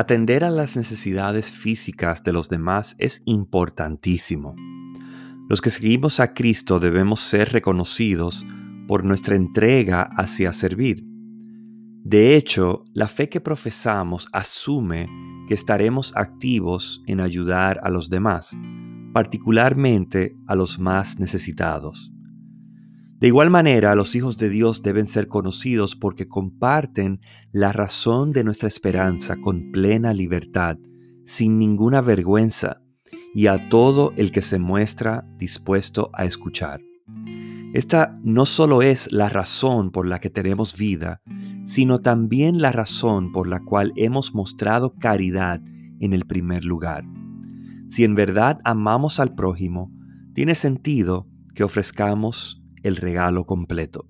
Atender a las necesidades físicas de los demás es importantísimo. Los que seguimos a Cristo debemos ser reconocidos por nuestra entrega hacia servir. De hecho, la fe que profesamos asume que estaremos activos en ayudar a los demás, particularmente a los más necesitados. De igual manera, los hijos de Dios deben ser conocidos porque comparten la razón de nuestra esperanza con plena libertad, sin ninguna vergüenza, y a todo el que se muestra dispuesto a escuchar. Esta no solo es la razón por la que tenemos vida, sino también la razón por la cual hemos mostrado caridad en el primer lugar. Si en verdad amamos al prójimo, tiene sentido que ofrezcamos el regalo completo.